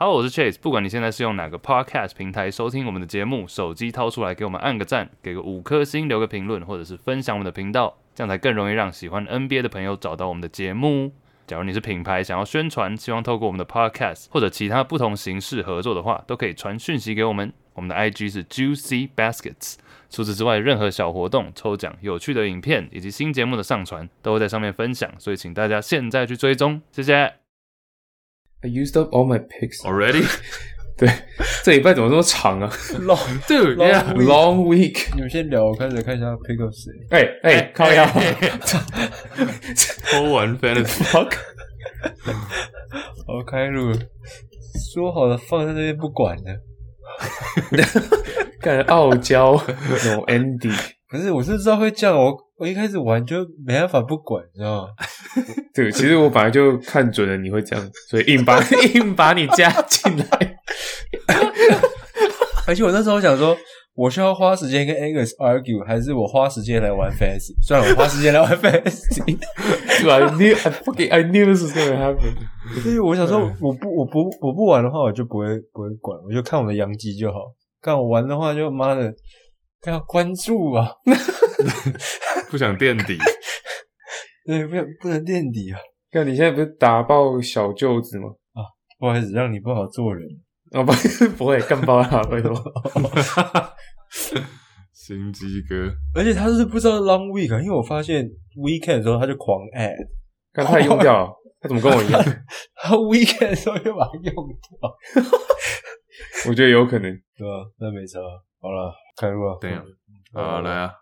Hello，我是 Chase。不管你现在是用哪个 Podcast 平台收听我们的节目，手机掏出来给我们按个赞，给个五颗星，留个评论，或者是分享我们的频道，这样才更容易让喜欢 NBA 的朋友找到我们的节目。假如你是品牌想要宣传，希望透过我们的 Podcast 或者其他不同形式合作的话，都可以传讯息给我们。我们的 IG 是 Juicy Baskets。除此之外，任何小活动、抽奖、有趣的影片以及新节目的上传，都会在上面分享，所以请大家现在去追踪，谢谢。I used up all my picks already。对，这礼拜怎么这么长啊？Long dude, yeah, long week。你们先聊，我开始看一下 pick up 谁。哎哎，靠呀，偷玩 fantasy fuck。好，开路。说好了放在那边不管的，干傲娇，no Andy。不是，我是知道会这样，我我一开始玩就没办法不管，你知道吗？对，其实我本来就看准了你会这样，所以硬把 硬把你加进来。而且我那时候想说，我需要花时间跟 Angus argue，还是我花时间来玩 Fantasy？算了，我花时间来玩 Fantasy。对，I knew, I fucking, I knew this was gonna happen。所以我想说，我不，我不，我不玩的话，我就不会不会管，我就看我的阳基就好。看我玩的话，就妈的。要关注啊！不想垫底，对，不想不能垫底啊！看你现在不是打爆小舅子吗？啊，不好意思，让你不好做人啊！不，不会干爆他，为什么？心机哥，而且他是不知道 long week，因为我发现 weekend 的时候他就狂 add，刚才用掉了，他怎么跟我一样？他 weekend 的时候又把它用掉，我觉得有可能，对吧？那没错，好了。开录啊！对呀，好来啊！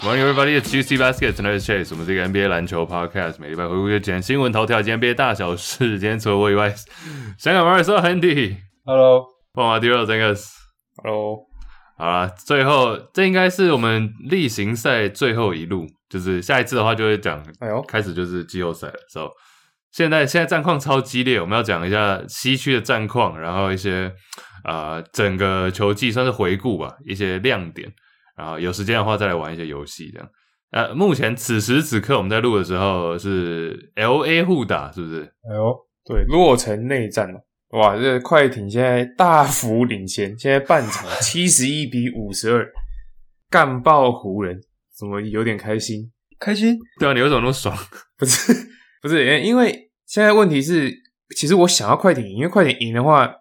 欢迎 everybody at Juicy Baskets and Chase，我们这个 NBA 篮球 podcast，每礼拜回顾一个简新闻头条，今天 NBA 大小事。今天除了我以外，香港马尔说 Handy，Hello。蹦啊，第二这个，Hello，好了，最后这应该是我们例行赛最后一路，就是下一次的话就会讲，哎呦，开始就是季后赛了。So，现在现在战况超激烈，我们要讲一下西区的战况，然后一些啊、呃、整个球季算是回顾吧，一些亮点，然后有时间的话再来玩一些游戏这样。呃，目前此时此刻我们在录的时候是 LA 互打，是不是？哎呦，对，洛城内战了。哇，这个快艇现在大幅领先，现在半场 七十一比五十二干爆湖人，怎么有点开心？开心？对啊，你为什么那么爽？不是，不是，因为现在问题是，其实我想要快艇赢，因为快艇赢的话，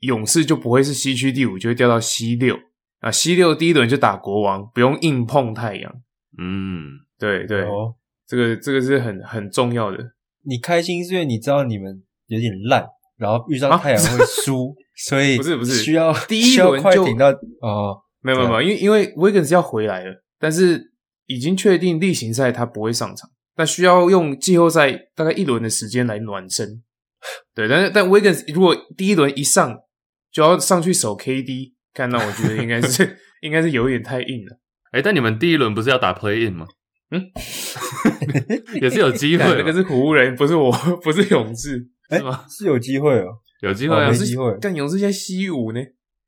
勇士就不会是西区第五，就会掉到西六啊。西六第一轮就打国王，不用硬碰太阳。嗯，对对，哦、这个这个是很很重要的。你开心是因为你知道你们有点烂。然后遇上太阳会输，啊、所以不是不是需要第一轮快艇到哦，没有没有没有，因为因为 Wiggins 要回来了，但是已经确定例行赛他不会上场，但需要用季后赛大概一轮的时间来暖身。对，但是但 Wiggins 如果第一轮一上就要上去守 KD，看到我觉得应该是 应该是有一点太硬了。哎，但你们第一轮不是要打 Play In 吗？嗯，也是有机会，那个是湖人，不是我，不是勇士。是吗？是有机会哦，有机会啊，有机会。但勇士现在西武呢？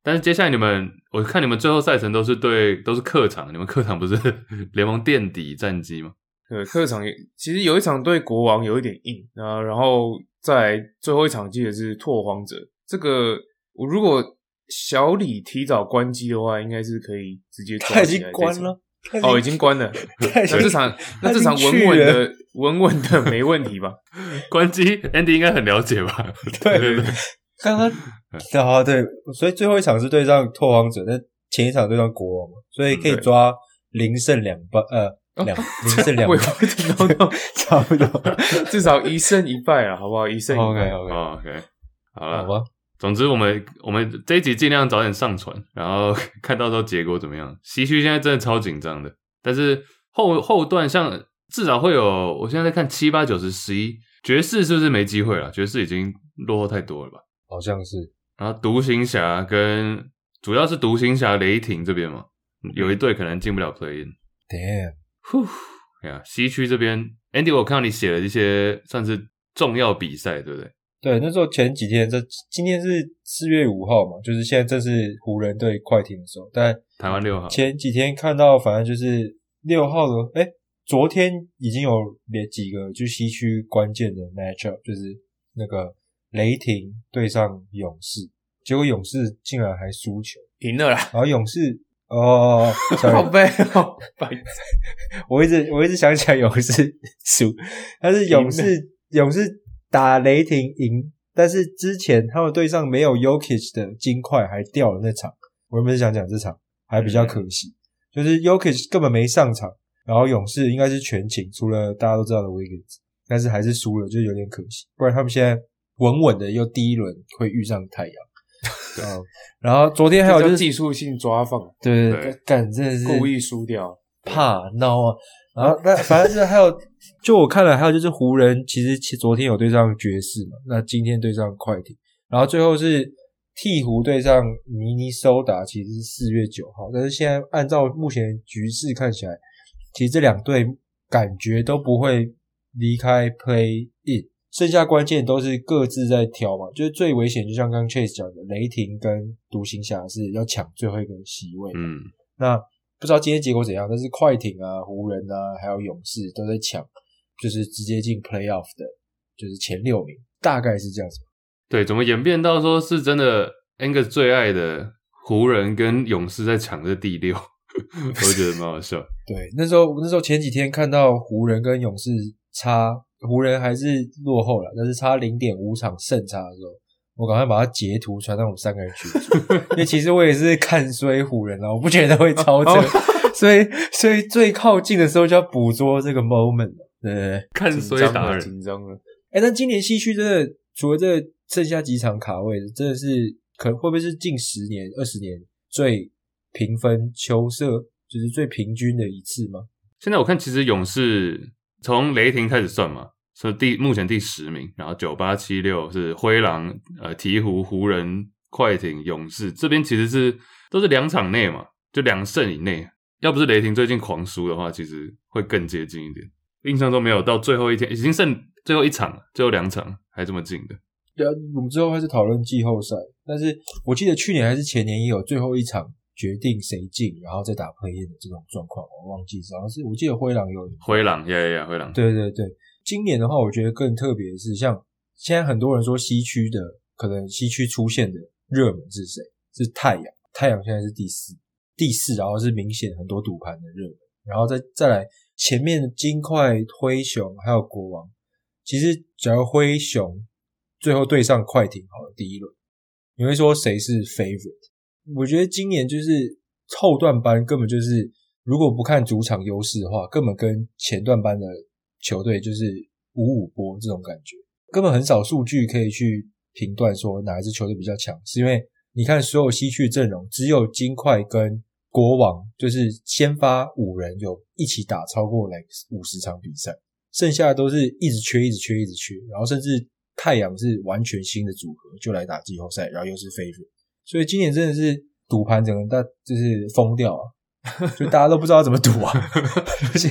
但是接下来你们，我看你们最后赛程都是对，都是客场。你们客场不是 联盟垫底战绩吗？对，客场其实有一场对国王有一点硬啊，然后在最后一场记得是拓荒者。这个我如果小李提早关机的话，应该是可以直接。他已经关了。哦，已经关了。那这场，那这场稳稳的，稳稳的，没问题吧？关机，Andy 应该很了解吧？对对对，刚刚啊，对，所以最后一场是对上拓荒者，那前一场对上国王嘛，所以可以抓零胜两败，呃，两零胜两败，差不多，至少一胜一败啊，好不好？一胜一败，OK，OK，好了，好吧。总之，我们我们这一集尽量早点上传，然后 看到时候结果怎么样。西区现在真的超紧张的，但是后后段像至少会有，我现在在看七八九十十一，爵士是不是没机会了？爵士已经落后太多了吧？好像是。然后独行侠跟主要是独行侠雷霆这边嘛，有一队可能进不了 play in。Damn，呼，哎呀，西区这边，Andy，我看到你写了一些算是重要比赛，对不对？对，那时候前几天，这今天是四月五号嘛，就是现在正是湖人对快艇的时候。但台湾六号前几天看到，反正就是六号的，诶昨天已经有连几个就西区关键的 matchup，就是那个雷霆对上勇士，结果勇士竟然还输球，赢了啦。然后勇士哦，好悲哦，我一直我一直想起来勇士 输，但是勇士勇士。打雷霆赢，但是之前他们队上没有 Jokic 的金块还掉了那场，我原本是想讲这场还比较可惜，就是 Jokic 根本没上场，然后勇士应该是全勤，除了大家都知道的 Wiggins，但是还是输了，就有点可惜。不然他们现在稳稳的又第一轮会遇上太阳，嗯，然后昨天还有就是技术性抓放，对对对，干真的是故意输掉，怕闹啊。然后那反正是还有，就我看了，还有就是湖人其实其昨天有对上爵士嘛，那今天对上快艇，然后最后是鹈鹕对上明尼苏达，其实是四月九号，但是现在按照目前局势看起来，其实这两队感觉都不会离开 play in，剩下关键都是各自在挑嘛，就是最危险，就像刚刚 Chase 讲的，雷霆跟独行侠是要抢最后一个席位，嗯，那。不知道今天结果怎样，但是快艇啊、湖人啊，还有勇士都在抢，就是直接进 playoff 的，就是前六名，大概是这样子。对，怎么演变到说是真的？Angus 最爱的湖人跟勇士在抢这第六，我觉得蛮好笑。对，那时候那时候前几天看到湖人跟勇士差，湖人还是落后了，但是差零点五场胜差的时候。我赶快把它截图传到我们三个人群组，因为其实我也是看衰湖人啊，我不觉得会超车，所以所以最靠近的时候就要捕捉这个 moment，对看衰达人紧张了。哎、欸，但今年西区真的除了这剩下几场卡位，真的是可能会不会是近十年、二十年最平分秋色，就是最平均的一次吗？现在我看，其实勇士从雷霆开始算嘛。是第目前第十名，然后九八七六是灰狼、呃鹈鹕、湖人、快艇、勇士这边其实是都是两场内嘛，就两胜以内。要不是雷霆最近狂输的话，其实会更接近一点。印象中没有到最后一天，已经剩最后一场了，最后两场还这么近的。对啊，我们之后还是讨论季后赛，但是我记得去年还是前年也有最后一场决定谁进，然后再打 play-in 的这种状况，我忘记，好像是我记得灰狼有灰狼，呀呀呀，灰狼，对对对。今年的话，我觉得更特别的是，像现在很多人说西区的可能西区出现的热门是谁？是太阳，太阳现在是第四，第四，然后是明显很多赌盘的热门，然后再再来前面金块、灰熊还有国王，其实只要灰熊最后对上快艇，好了，第一轮，你会说谁是 favorite？我觉得今年就是后段班根本就是，如果不看主场优势的话，根本跟前段班的。球队就是五五波这种感觉，根本很少数据可以去评断说哪一支球队比较强，是因为你看所有西区阵容，只有金块跟国王就是先发五人有一起打超过来五十场比赛，剩下的都是一直缺、一直缺、一直缺，然后甚至太阳是完全新的组合就来打季后赛，然后又是飞入所以今年真的是赌盘整个大就是疯掉啊！就大家都不知道怎么赌啊，而且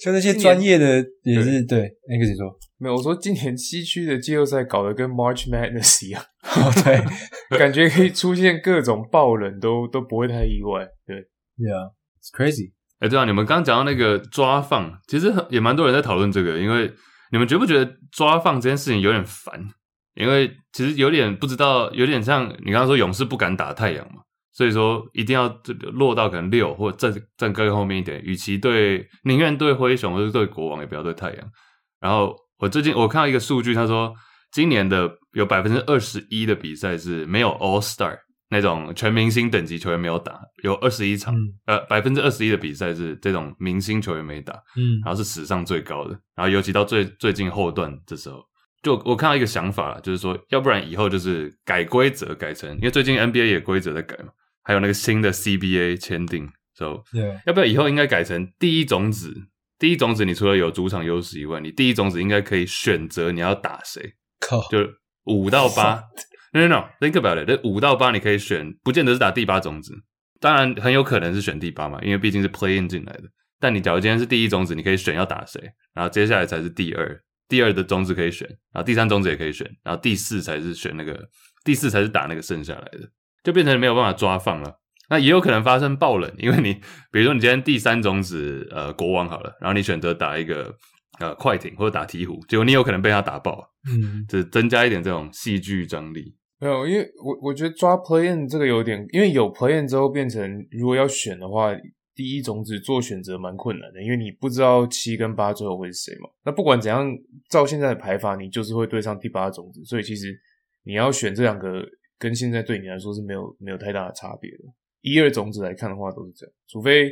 像那些专业的也是对，那个谁说没有？我说今年西区的季后赛搞得跟 March Madness 一样，哦，对，感觉可以出现各种爆冷，都都不会太意外。对，Yeah，it's crazy。哎，对啊，你们刚刚讲到那个抓放，其实也蛮多人在讨论这个，因为你们觉不觉得抓放这件事情有点烦？因为其实有点不知道，有点像你刚刚说勇士不敢打太阳嘛。所以说一定要落到可能六或者站站更后面一点，与其对宁愿对灰熊或者对国王，也不要对太阳。然后我最近我看到一个数据，他说今年的有百分之二十一的比赛是没有 All Star 那种全明星等级球员没有打，有二十一场，嗯、呃百分之二十一的比赛是这种明星球员没打，嗯，然后是史上最高的。然后尤其到最最近后段的时候，就我看到一个想法，就是说要不然以后就是改规则改成，因为最近 NBA 也规则在改嘛。还有那个新的 CBA 签订，所以要不要以后应该改成第一种子？第一种子，你除了有主场优势以外，你第一种子应该可以选择你要打谁？靠，就五到八？No No No，Think about it，这五到八你可以选，不见得是打第八种子，当然很有可能是选第八嘛，因为毕竟是 Play In 进来的。但你假如今天是第一种子，你可以选要打谁，然后接下来才是第二、第二的种子可以选，然后第三种子也可以选，然后第四才是选那个，第四才是打那个剩下来的，就变成没有办法抓放了。那也有可能发生爆冷，因为你比如说你今天第三种子呃国王好了，然后你选择打一个呃快艇或者打鹈鹕，结果你有可能被他打爆，嗯，只增加一点这种戏剧张力。没有，因为我我觉得抓 play in 这个有点，因为有 play in 之后变成如果要选的话，第一种子做选择蛮困难的，因为你不知道七跟八最后会是谁嘛。那不管怎样，照现在的排法，你就是会对上第八种子，所以其实你要选这两个，跟现在对你来说是没有没有太大的差别的。一二种子来看的话都是这样，除非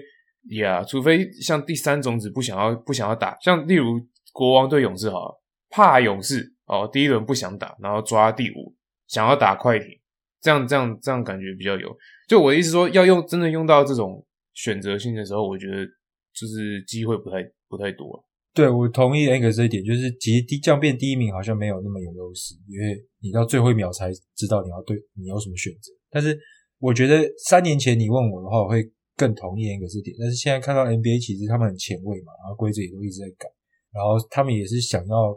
呀，除非像第三种子不想要不想要打，像例如国王对勇士好，怕勇士哦，第一轮不想打，然后抓第五，想要打快艇，这样这样这样感觉比较有。就我的意思说，要用真的用到这种选择性的时候，我觉得就是机会不太不太多了。对，我同意 Angus 这一点，就是其实第这样变第一名好像没有那么有优势，因为你到最后一秒才知道你要对你有什么选择，但是。我觉得三年前你问我的话，我会更同意一个是点，但是现在看到 NBA 其实他们很前卫嘛，然后规则也都一直在改，然后他们也是想要，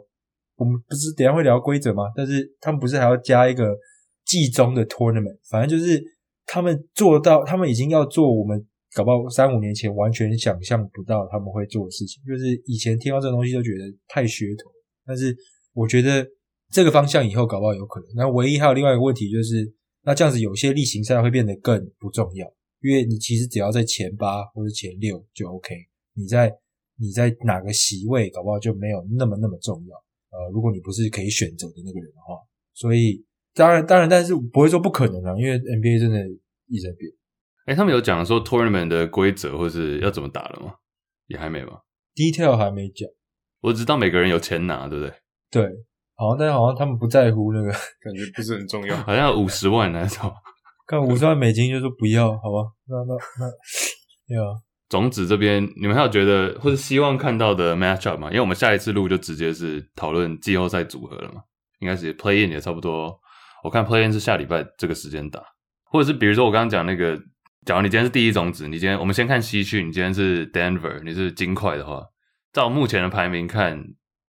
我们不是等下会聊规则吗？但是他们不是还要加一个季中的 tournament，反正就是他们做到，他们已经要做我们搞不好三五年前完全想象不到他们会做的事情，就是以前听到这个东西都觉得太噱头，但是我觉得这个方向以后搞不好有可能。那唯一还有另外一个问题就是。那这样子，有些例行赛会变得更不重要，因为你其实只要在前八或者前六就 OK。你在你在哪个席位，搞不好就没有那么那么重要。呃，如果你不是可以选择的那个人的话，所以当然当然，但是不会说不可能啊，因为 NBA 真的一直在变。哎，他们有讲说 tournament 的规则或是要怎么打了吗？也还没吧？Detail 还没讲，我只知道每个人有钱拿，对不对？对。好像，但是好像他们不在乎那个，感觉不是很重要。好像五十万那种，看五十万美金就说不要，好吧？那那那，要种子这边，你们还有觉得或者希望看到的 matchup 吗？因为我们下一次录就直接是讨论季后赛组合了嘛，应该是 play in 也差不多。我看 play in 是下礼拜这个时间打，或者是比如说我刚刚讲那个，假如你今天是第一种子，你今天我们先看西区，你今天是 Denver，你是金块的话，照目前的排名看。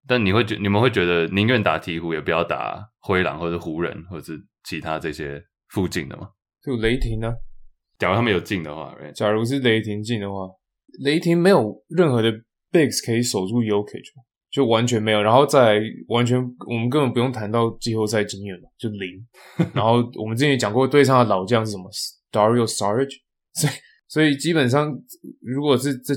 但你会觉，你们会觉得宁愿打鹈鹕，也不要打灰狼或者湖人，或者是其他这些附近的吗？就雷霆呢？假如他们有进的话，假如是雷霆进的话，雷霆没有任何的 bigs 可以守住 Jokic，就完全没有。然后再完全，我们根本不用谈到季后赛经验嘛，就零。然后我们之前也讲过，对上的老将是什么？Dario Saric，所以 所以基本上，如果是这。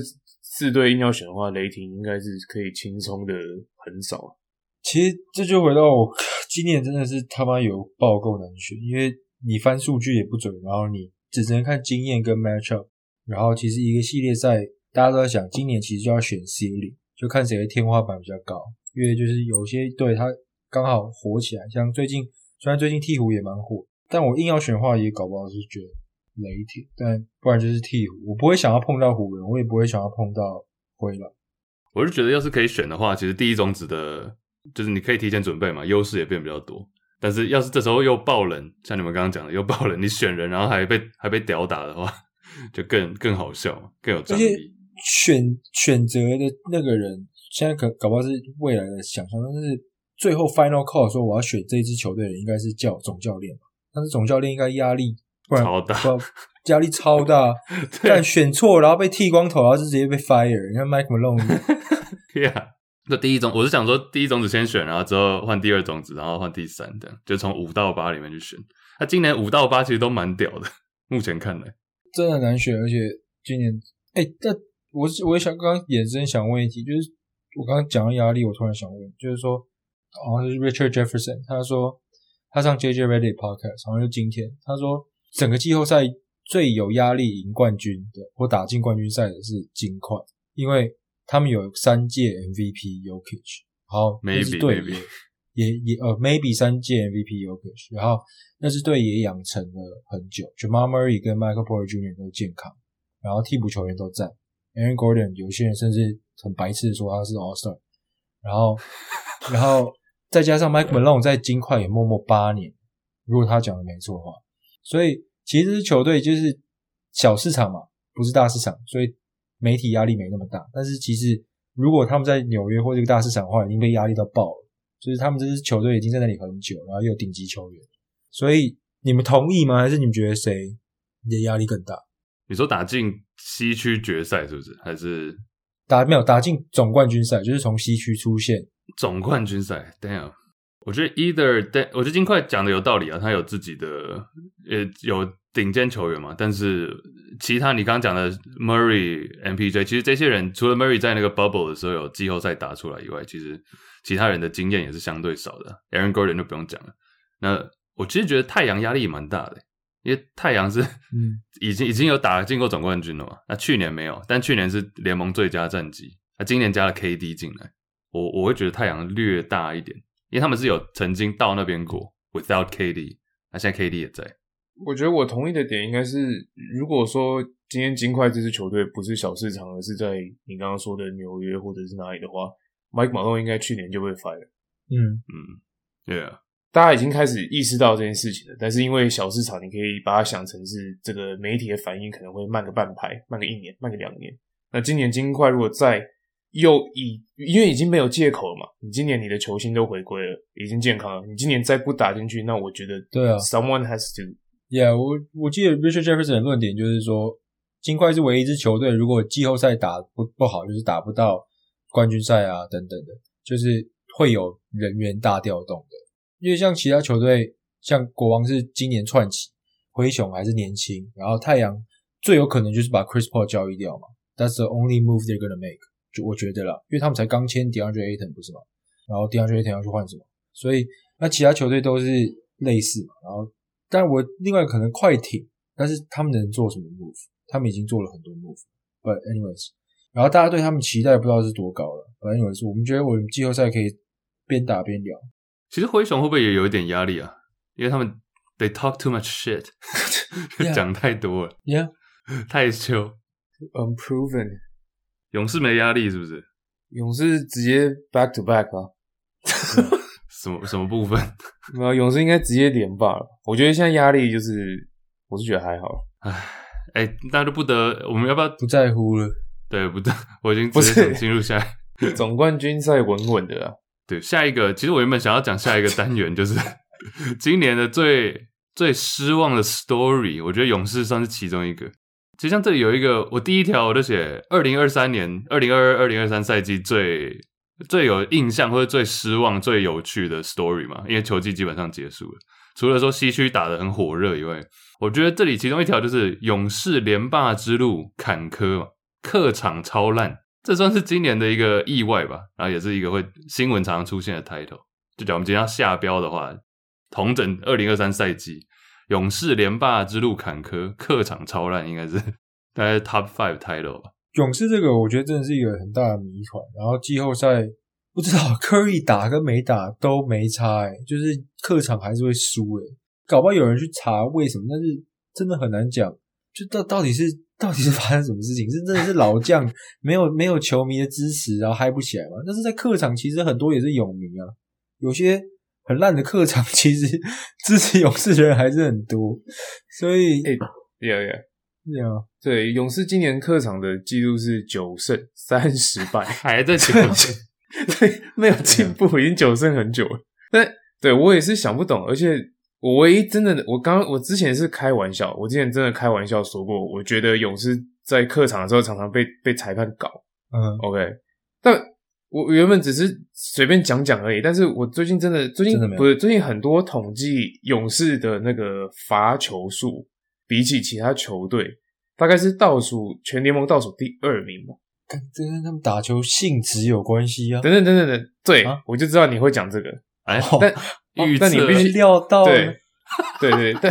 四队硬要选的话，雷霆应该是可以轻松的横扫。其实这就回到我今年真的是他妈有爆够难选，因为你翻数据也不准，然后你只能看经验跟 matchup，然后其实一个系列赛大家都在想，今年其实就要选 C 零就看谁的天花板比较高。因为就是有些队他刚好火起来，像最近虽然最近鹈鹕也蛮火，但我硬要选的话，也搞不好是觉得。雷霆，但不然就是鹈鹕。我不会想要碰到湖人，我也不会想要碰到灰狼。我是觉得，要是可以选的话，其实第一种子的，就是你可以提前准备嘛，优势也变比较多。但是要是这时候又爆冷，像你们刚刚讲的又爆冷，你选人然后还被还被屌打的话，就更更好笑，更有张力。选选择的那个人，现在可搞不好是未来的想象，但是最后 final call 说我要选这一支球队的人，应该是教总教练嘛？但是总教练应该压力。超大，压力超大。但选错，然后被剃光头，然后就直接被 fire。你看 Mike Malone，Yeah，那第一种，我是想说，第一种子先选，然后之后换第二种子，然后换第三，这样就从五到八里面去选。他今年五到八其实都蛮屌的，目前看来真的难选。而且今年，哎、欸，但我我也想刚刚衍生想问一题，就是我刚刚讲到压力，我突然想问，就是说，好像是 Richard Jefferson，他说他上 JJ Redick podcast，好像就今天，他说。整个季后赛最有压力赢冠军的或打进冠军赛的是金块，因为他们有三届 MVP Yokich，然后，那支队也也也呃 maybe 三届 MVP Yokich，然后那支队也养成了很久，Jamal Murray 跟 Michael Porter Jr. 都健康，然后替补球员都在，Aaron Gordon 有些人甚至很白痴的说他是 All Star，然后然后再加上 Mike Malone 在金块也默默八年，如果他讲的没错的话。所以其实球队就是小市场嘛，不是大市场，所以媒体压力没那么大。但是其实如果他们在纽约或这个大市场的话，已经被压力到爆了。就是他们这支球队已经在那里很久，然后又有顶级球员，所以你们同意吗？还是你们觉得谁的压力更大？你说打进西区决赛是不是？还是打没有打进总冠军赛？就是从西区出现总冠军赛？Damn！我觉得 either，但我觉得金块讲的有道理啊，他有自己的呃有顶尖球员嘛，但是其他你刚刚讲的 Murray、MPJ，其实这些人除了 Murray 在那个 bubble 的时候有季后赛打出来以外，其实其他人的经验也是相对少的。Aaron Gordon 就不用讲了。那我其实觉得太阳压力蛮大的，因为太阳是嗯已经已经有打进过总冠军了嘛，那去年没有，但去年是联盟最佳战绩，那今年加了 KD 进来，我我会觉得太阳略大一点。因为他们是有曾经到那边过，without KD，那现在 KD 也在。我觉得我同意的点应该是，如果说今天金块这支球队不是小市场，而是在你刚刚说的纽约或者是哪里的话，Mike Malone 应该去年就被 fire。嗯嗯，对啊，大家已经开始意识到这件事情了。但是因为小市场，你可以把它想成是这个媒体的反应可能会慢个半拍，慢个一年，慢个两年。那今年金块如果在又以因为已经没有借口了嘛，你今年你的球星都回归了，已经健康了，你今年再不打进去，那我觉得对啊，someone has to。Yeah，我我记得 Richard Jefferson 的论点就是说，金块是唯一一支球队，如果季后赛打不不好，就是打不到冠军赛啊等等的，就是会有人员大调动的。因为像其他球队，像国王是今年串起，灰熊还是年轻，然后太阳最有可能就是把 Chris Paul 交易掉嘛，That's the only move they're gonna make。就我觉得啦，因为他们才刚签 DeAndre Ayton 不是吗？然后 DeAndre Ayton 要去换什么？所以那其他球队都是类似嘛。然后，但我另外可能快艇，但是他们能做什么 move？他们已经做了很多 move。But anyways，然后大家对他们期待不知道是多高了。But anyways，我们觉得我们季后赛可以边打边聊。其实灰熊会不会也有一点压力啊？因为他们 they talk too much shit，讲.太多了，Yeah，太羞。勇士没压力是不是？勇士直接 back to back 啊？什么什么部分？没有，勇士应该直接连霸了。我觉得现在压力就是，我是觉得还好。唉，哎、欸，大家都不得，我们要不要不在乎了？对，不得，我已经直接进入下一 总冠军赛稳稳的啊。对，下一个，其实我原本想要讲下一个单元，就是今年的最最失望的 story。我觉得勇士算是其中一个。其实像这里有一个，我第一条我就写二零二三年、二零二二、二零二三赛季最最有印象或者最失望、最有趣的 story 嘛，因为球季基本上结束了。除了说西区打得很火热以外，我觉得这里其中一条就是勇士连霸之路坎坷嘛，客场超烂，这算是今年的一个意外吧。然后也是一个会新闻常常出现的 title。就讲我们今天要下标的话，同整二零二三赛季。勇士连霸之路坎坷，客场超烂，应该是大概 top five title 吧。勇士这个我觉得真的是一个很大的谜团。然后季后赛不知道 Curry 打跟没打都没差，诶就是客场还是会输，诶搞不好有人去查为什么，但是真的很难讲。就到到底是到底是发生什么事情？是真的是老将没有没有球迷的支持，然后嗨不起来吗？但是在客场其实很多也是有名啊，有些。很烂的客场，其实支持勇士的人还是很多，所以，哎、欸，对啊，对勇士今年客场的记录是九胜三十败，还在九胜，对，没有进步，已经九胜很久了。但对我也是想不懂，而且我唯一真的，我刚我之前是开玩笑，我之前真的开玩笑说过，我觉得勇士在客场的时候常常被被裁判搞，嗯，OK，但。我原本只是随便讲讲而已，但是我最近真的最近不是最近很多统计勇士的那个罚球数，比起其他球队，大概是倒数全联盟倒数第二名吧。跟这跟他们打球性质有关系啊。等等等等等，对，啊、我就知道你会讲这个。哎，但、哦、但你必须料到，对对对对。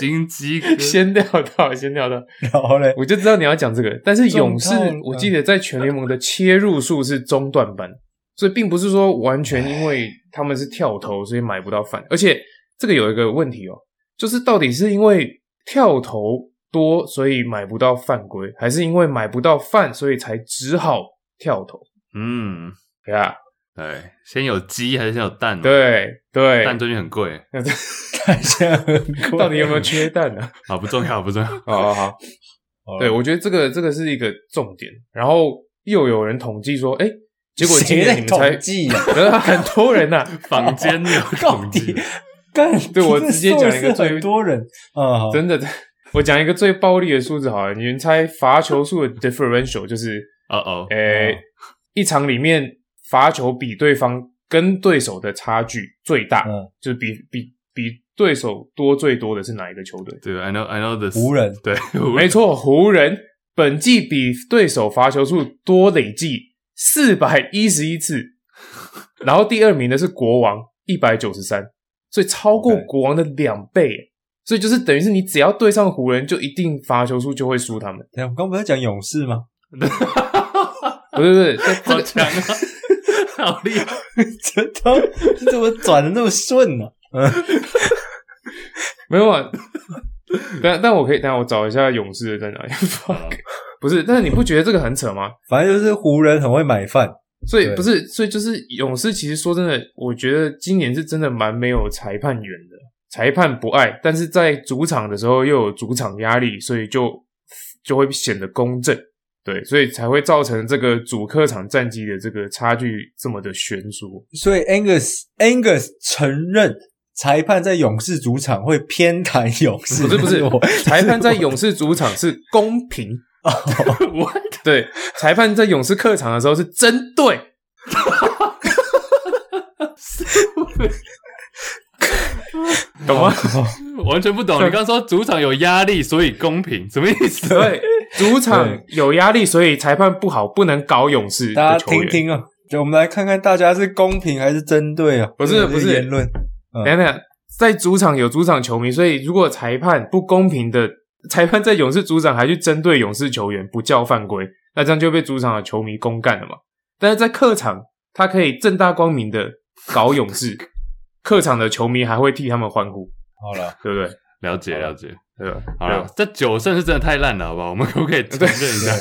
心机 先料到，先料到，然后嘞，我就知道你要讲这个。但是勇士，我记得在全联盟的切入数是中段班，所以并不是说完全因为他们是跳投，所以买不到饭。而且这个有一个问题哦，就是到底是因为跳投多，所以买不到犯规，还是因为买不到饭，所以才只好跳投？嗯，对啊。对，先有鸡还是先有蛋？对对，蛋最近很贵，蛋现在很贵，到底有没有缺蛋呢？啊，不重要，不重要。好好好，对，我觉得这个这个是一个重点。然后又有人统计说，哎，结果今年你们才统计啊，很多人呐，坊间有统计。干，对我直接讲一个最多人啊，真的，我讲一个最暴力的数字好了，你们猜罚球数的 differential 就是，哦哦，诶，一场里面罚球比对方跟对手的差距最大，就是比比比对手多最多的是哪一个球队？对，I know I know this，湖人，对，没错，湖人本季比对手罚球数多累计四百一十一次，然后第二名的是国王一百九十三。所以超过国王的两倍，Okay. 所以就是等于是你只要对上湖人，就一定罚球数就会输他们。对，我们刚不是在讲勇士吗？不是不是，这个强啊，好厉害！这都你怎么转的那么顺呢？嗯，没有啊，但但我可以，等下我找一下勇士的在哪里。不是，但是你不觉得这个很扯吗？反正就是湖人很会买饭。所以不是，所以就是勇士。其实说真的，我觉得今年是真的蛮没有裁判员的，裁判不爱，但是在主场的时候又有主场压力，所以就就会显得公正，对，所以才会造成这个主客场战绩的这个差距这么的悬殊。所以 Angus Angus 承认裁判在勇士主场会偏袒勇士，不是不是，裁判在勇士主场是公平。哦，我对裁判在勇士客场的时候是针对，懂吗？完全不懂。你刚刚说主场有压力，所以公平，什么意思？对，主场有压力，所以裁判不好，不能搞勇士。大家听听啊，就我们来看看大家是公平还是针对啊？不是不是言论，等等，在主场有主场球迷，所以如果裁判不公平的。裁判在勇士主场还去针对勇士球员，不叫犯规，那这样就被主场的球迷公干了嘛？但是在客场，他可以正大光明的搞勇士，客场的球迷还会替他们欢呼。好了，对不对？了解了解，对吧？好了，这九胜是真的太烂了，好不好？我们可不可以承认一下？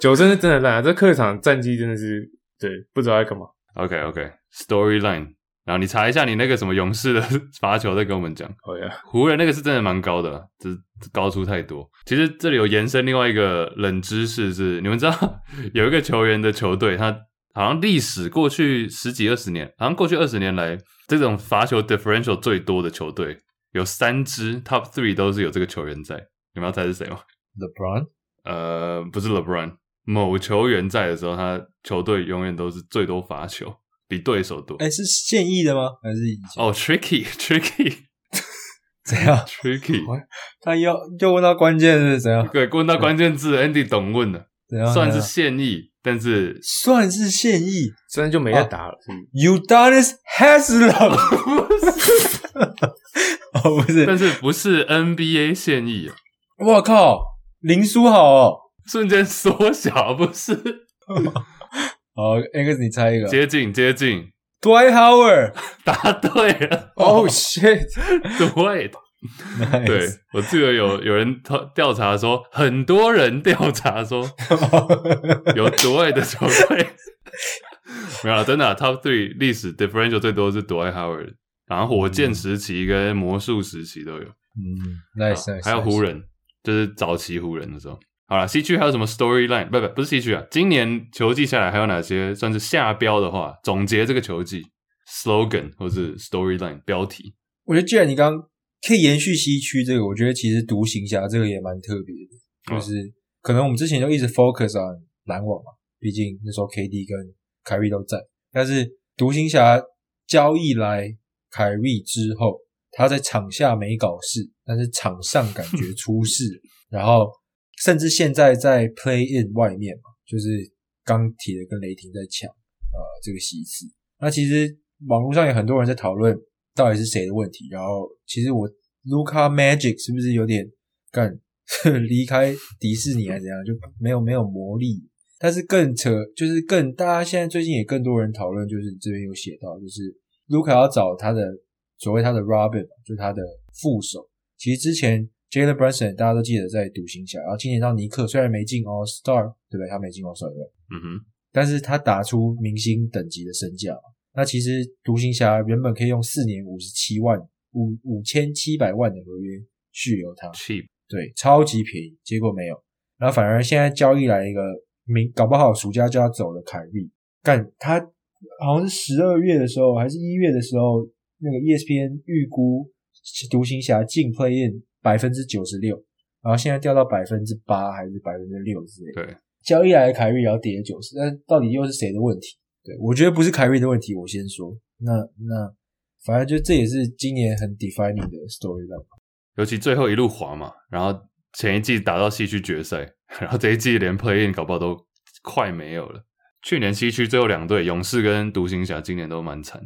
九胜是真的烂啊！这客场战绩真的是对，不知道在干嘛。OK OK，Storyline。然后你查一下你那个什么勇士的罚球，再跟我们讲。可以啊，湖人那个是真的蛮高的，只高出太多。其实这里有延伸另外一个冷知识是，你们知道 有一个球员的球队，他好像历史过去十几二十年，好像过去二十年来这种罚球 differential 最多的球队有三支 top three 都是有这个球员在。你们要猜是谁吗？LeBron？呃，不是 LeBron，某球员在的时候，他球队永远都是最多罚球。比对手多，哎，是现役的吗？还是以前？哦，tricky，tricky，怎样？tricky，他要就问到关键是怎样？对，问到关键字，Andy 懂问的，怎样？算是现役，但是算是现役，现在就没得打了。Udonis Haslem，哦，不是，但是不是 NBA 现役啊？我靠，林书豪哦，瞬间缩小，不是。好，Angus，你猜一个，接近接近，Dwight Howard，答对了，Oh shit，Dwight，对，我记得有有人调查说，很多人调查说 有 Dwight 的球队，没有了，真的、啊、Top Three 历史 Differential 最多是 Dwight Howard，然后火箭时期跟魔术时期都有，嗯，Nice，, nice 还有湖人，就是早期湖人的时候。好了，西区还有什么 storyline？不不不是西区啊，今年球季下来还有哪些算是下标的话？总结这个球季 slogan 或是 storyline 标题。我觉得既然你刚刚可以延续西区这个，我觉得其实独行侠这个也蛮特别的，就是、哦、可能我们之前就一直 focus on 篮网嘛，毕竟那时候 KD 跟凯瑞都在。但是独行侠交易来凯瑞之后，他在场下没搞事，但是场上感觉出事，然后。甚至现在在 play in 外面嘛，就是刚提的跟雷霆在抢呃这个席次。那其实网络上有很多人在讨论到底是谁的问题。然后其实我 Luca Magic 是不是有点干 离开迪士尼还是怎样，就没有没有魔力。但是更扯就是更大家现在最近也更多人讨论，就是这边有写到，就是 Luca 要找他的所谓他的 Robin，就是他的副手。其实之前。Jalen Brunson 大家都记得在独行侠，然后今年到尼克虽然没进 All Star，对不对？他没进 All Star，对，嗯哼，但是他打出明星等级的身价。那其实独行侠原本可以用四年五十七万五五千七百万的合约续留他，cheap，对，超级便宜，结果没有，然后反而现在交易来一个明搞不好暑假就要走了。凯瑞干他好像是十二月的时候，还是一月的时候，那个 ESPN 预估独行侠净 play in 百分之九十六，然后现在掉到百分之八还是百分之六之类的。对，交易来的凯瑞也要跌九十，那到底又是谁的问题？对，我觉得不是凯瑞的问题，我先说。那那反正就这也是今年很 defining 的 story 吧。尤其最后一路滑嘛，然后前一季打到西区决赛，然后这一季连 play in 搞不好都快没有了。去年西区最后两队勇士跟独行侠，今年都蛮惨。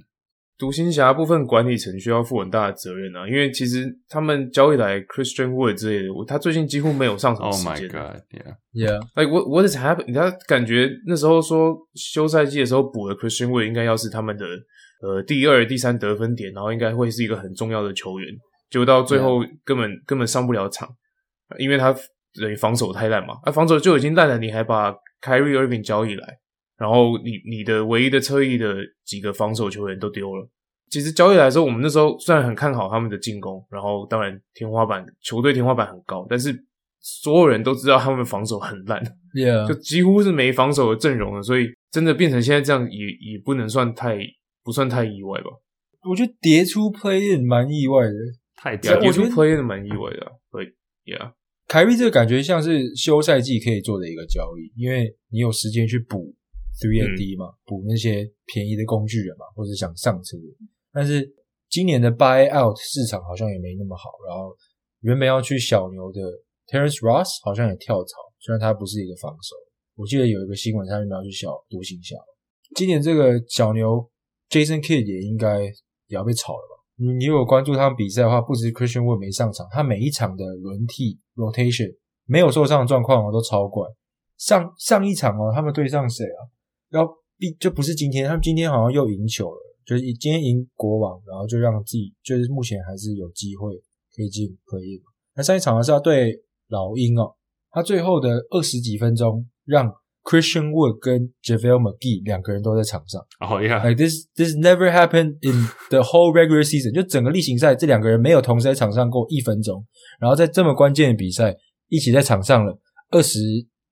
独行侠部分管理层需要负很大的责任啊，因为其实他们交易来 Christian Wood 之类的，他最近几乎没有上场时间。Oh my god，yeah，yeah。Yeah. Like what what is happening？他感觉那时候说休赛季的时候补了 Christian Wood，应该要是他们的呃第二、第三得分点，然后应该会是一个很重要的球员，结果到最后根本 Yeah. 根本上不了场，因为他等于防守太烂嘛，啊防守就已经烂了，你还把 Kyrie Irving 交易来。然后你你的唯一的侧翼的几个防守球员都丢了。其实交易来说，我们那时候虽然很看好他们的进攻，然后当然天花板球队天花板很高，但是所有人都知道他们防守很烂，Yeah. 就几乎是没防守的阵容了。所以真的变成现在这样也，也也不能算太不算太意外吧？我觉得叠出 Play In 蛮意外的，太跌出 Play In 蛮意外的。对，Yeah，凯瑞这个感觉像是休赛季可以做的一个交易，因为你有时间去补。Three and D 嘛，补、嗯、那些便宜的工具人嘛，或者想上车。但是今年的 Buy Out 市场好像也没那么好。然后原本要去小牛的 Terrence Ross 好像也跳槽，虽然他不是一个防守。我记得有一个新闻，他原本要去小独行侠。今年这个小牛 Jason Kidd 也应该也要被炒了吧？你你如果关注他们比赛的话，不止 Christian Wood 没上场，他每一场的轮替 Rotation 没有受伤的状况哦，都超怪。上上一场哦，他们对上谁啊？然后必就不是今天，他们今天好像又赢球了，就是今天赢国王，然后就让自己就是目前还是有机会可以进 play-in。那上一场是要对老鹰哦，他最后的二十几分钟让 Christian Wood 跟 JaVale McGee 两个人都在场上。哦，Yeah，like this this never happened in the whole regular season，就整个例行赛这两个人没有同时在场上过一分钟，然后在这么关键的比赛一起在场上了二十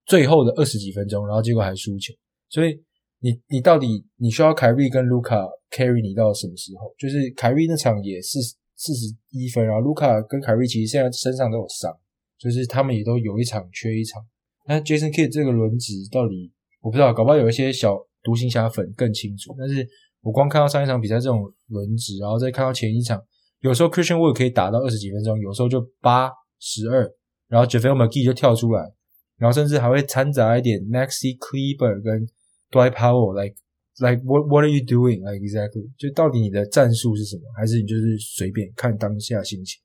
最后的二十几分钟，然后结果还输球，所以。你你到底你需要凯瑞跟卢卡 carry 你到什么时候？就是凯瑞那场也是四十一分，然后卢卡跟凯瑞其实现在身上都有伤，就是他们也都有一场缺一场。那 Jason Kidd 这个轮值到底我不知道，搞不好有一些小独行侠粉更清楚。但是我光看到上一场比赛这种轮值，然后再看到前一场，有时候 Christian Wood 可以打到二十几分钟，有时候就八十二，然后 JaVale McGee 就跳出来，然后甚至还会掺杂一点 Maxi Kleber 跟。Dwight Powell, like, like what, what are you doing? Like exactly，就到底你的战术是什么？还是你就是随便看当下心情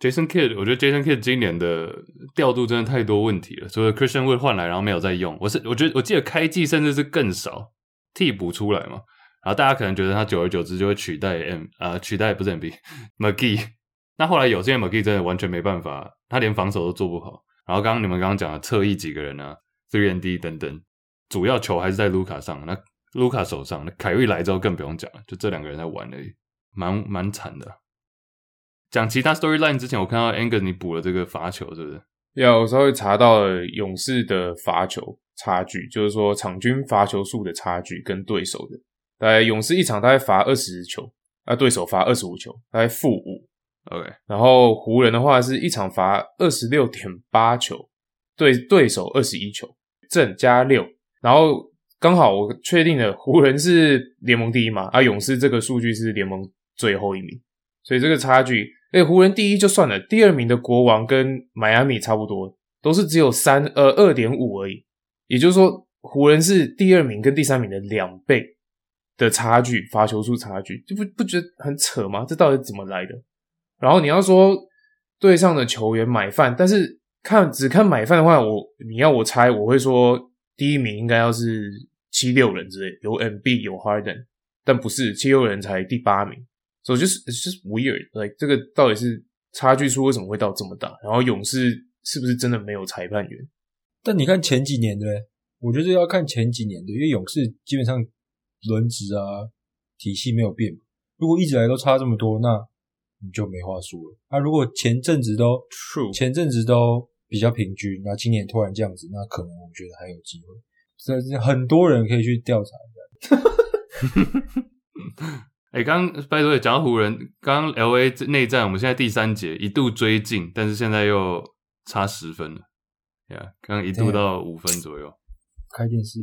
？Jason Kidd，我觉得 Jason Kidd 今年的调度真的太多问题了。除了 Christian 被换来，然后没有再用。我是我觉得我记得开季甚至是更少替补出来嘛。然后大家可能觉得他久而久之就会取代 M 啊、取代不是 MB McGee。那后来有些 McGee 真的完全没办法，他连防守都做不好。然后刚刚你们刚刚讲的侧翼几个人啊，Three and D 等等。主要球还是在卢卡上，那卢卡手上，那凯瑞来之后更不用讲了，就这两个人在玩而已，蛮蛮惨的。讲其他 storyline 之前，我看到 Angus 你补了这个罚球，是不是？要我稍微查到了勇士的罚球差距，就是说场均罚球数的差距跟对手的，大概勇士一场大概罚二十球，啊对手罚二十五球，大概负五。OK，然后湖人的话是一场罚二十六点八球，对对手二十一球，正加六。然后刚好我确定了湖人是联盟第一嘛，啊勇士这个数据是联盟最后一名，所以这个差距，诶湖人第一就算了，第二名的国王跟迈阿密差不多，都是只有三呃二点五而已，也就是说湖人是第二名跟第三名的两倍的差距，罚球数差距，就不不觉得很扯吗？这到底怎么来的？然后你要说队上的球员买饭，但是看只看买饭的话，我你要我猜，我会说。第一名应该要是七六人之类，有 Embiid 有 Harden，但不是七六人才第八名，所以就是 it's just weird，like 这个到底是差距数为什么会到这么大？然后勇士是不是真的没有裁判员？但你看前几年的，我觉得要看前几年的，因为勇士基本上轮值啊体系没有变，如果一直来都差这么多，那你就没话说了。那、啊、如果前阵子都 true，前阵子都比较平均，那今年突然这样子，那可能我觉得还有机会。所以很多人可以去调查一下。哎、欸，刚拜托，讲到湖人，刚刚 L A 内战，我们现在第三节一度追进，但是现在又差十分了。呀、yeah，刚刚一度到五分左右。开电视，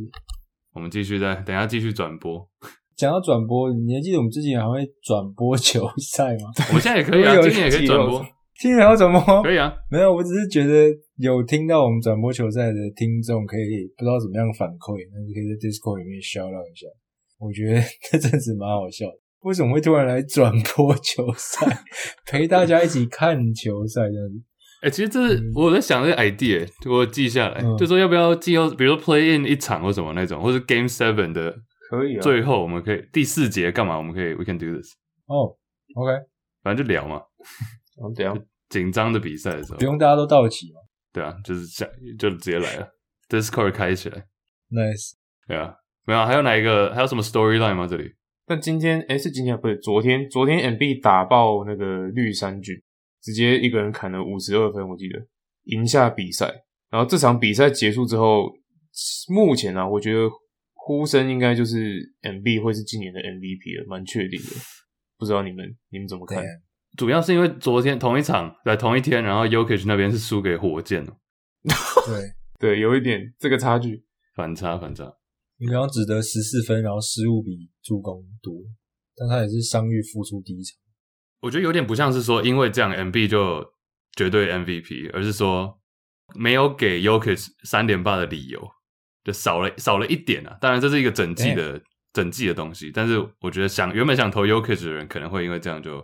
我们继续再等一下继续转播。讲到转播，你还记得我们之前还会转播球赛吗？我们现在也可以啊，今年也可以转播。今年还要转播？可以啊。没有，我只是觉得有听到我们转播球赛的听众，可以不知道怎么样反馈，但是可以在 Discord 里面 shout out 一下。我觉得这阵子蛮好笑的。为什么会突然来转播球赛，陪大家一起看球赛这样子？哎、欸，其实这是我在想这个 idea，我记下来，嗯、就说要不要记后，比如说 play in 一场或什么那种，或是 Game Seven 的，可以啊。最后我们可以第四节干嘛？我们可以 We can do this。哦，OK，反正就聊嘛。哦，怎样紧张的比赛的时候，不用大家都到齐嘛。对啊，就是这样，就直接来了。Discord 开起来，Nice。对啊，没有，还有哪一个？还有什么 storyline 吗？这里？但今天，哎、欸，是今天不是昨天？昨天 MB 打爆那个绿衫军，直接一个人砍了五十二分，我记得赢下比赛。然后这场比赛结束之后，目前啊，我觉得呼声应该就是 MB 会是今年的 MVP 了，蛮确定的。不知道你们你们怎么看？主要是因为昨天同一场在同一天，然后 Jokic 那边是输给火箭了。对 对，有一点这个差距，反差反差。你刚刚只得十四分，然后失误比助攻多，但他也是伤愈复出第一场。我觉得有点不像是说，因为这样 MB 就绝对 MVP，而是说没有给 Jokic 三连霸的理由，就少了少了一点啊。当然这是一个整季的、欸、整季的东西，但是我觉得想原本想投 Jokic 的人，可能会因为这样就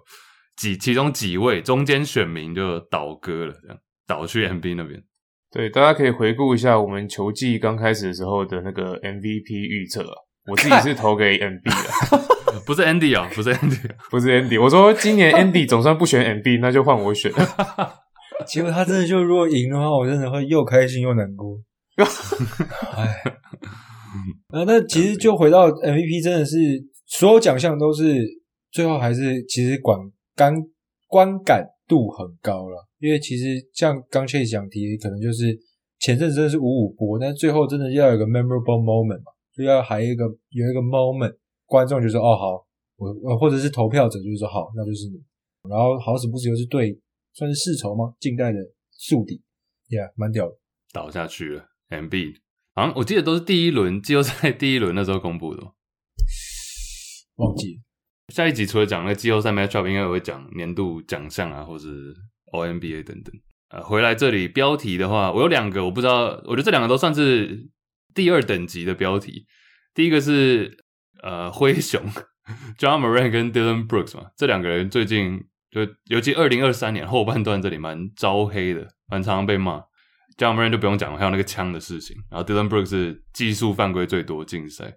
几其中几位中间选民就倒戈了，这样倒去 MB 那边。对，大家可以回顾一下我们球季刚开始的时候的那个 MVP 预测啊。我自己是投给 MB 的，不是 Andy 啊，不是 Andy，不是 Andy。我说今年 Andy 总算不选 MB，那就换我选。结果他真的就如果赢的话，我真的会又开心又难过。哎，啊，那其实就回到 MVP，真的是所有奖项都是最后还是其实观感观感度很高了。因为其实像刚 Chase 讲题，可能就是前阵子真的是五五波，但是最后真的要有个 memorable moment 嘛，就要还有一个有一个 moment，观众就说哦好，我或者是投票者就是说好，那就是你，然后好死不死又是对，算是世仇吗？近代的宿敌，Yeah，蛮屌的，倒下去了，MB，好像我记得都是第一轮季后赛第一轮那时候公布的，忘记了。下一集除了讲那个季后赛 matchup，应该也会讲年度奖项啊，或是。O N B A 等等，呃，回来这里标题的话，我有两个，我不知道，我觉得这两个都算是第二等级的标题。第一个是呃 灰熊，Ja Morant 跟 Dylan Brooks 嘛，这两个人最近就尤其二零二三年后半段这里蛮招黑的，蛮常常被骂。Ja Morant 就不用讲了，还有那个枪的事情，然后 Dylan Brooks 是技术犯规最多竞赛。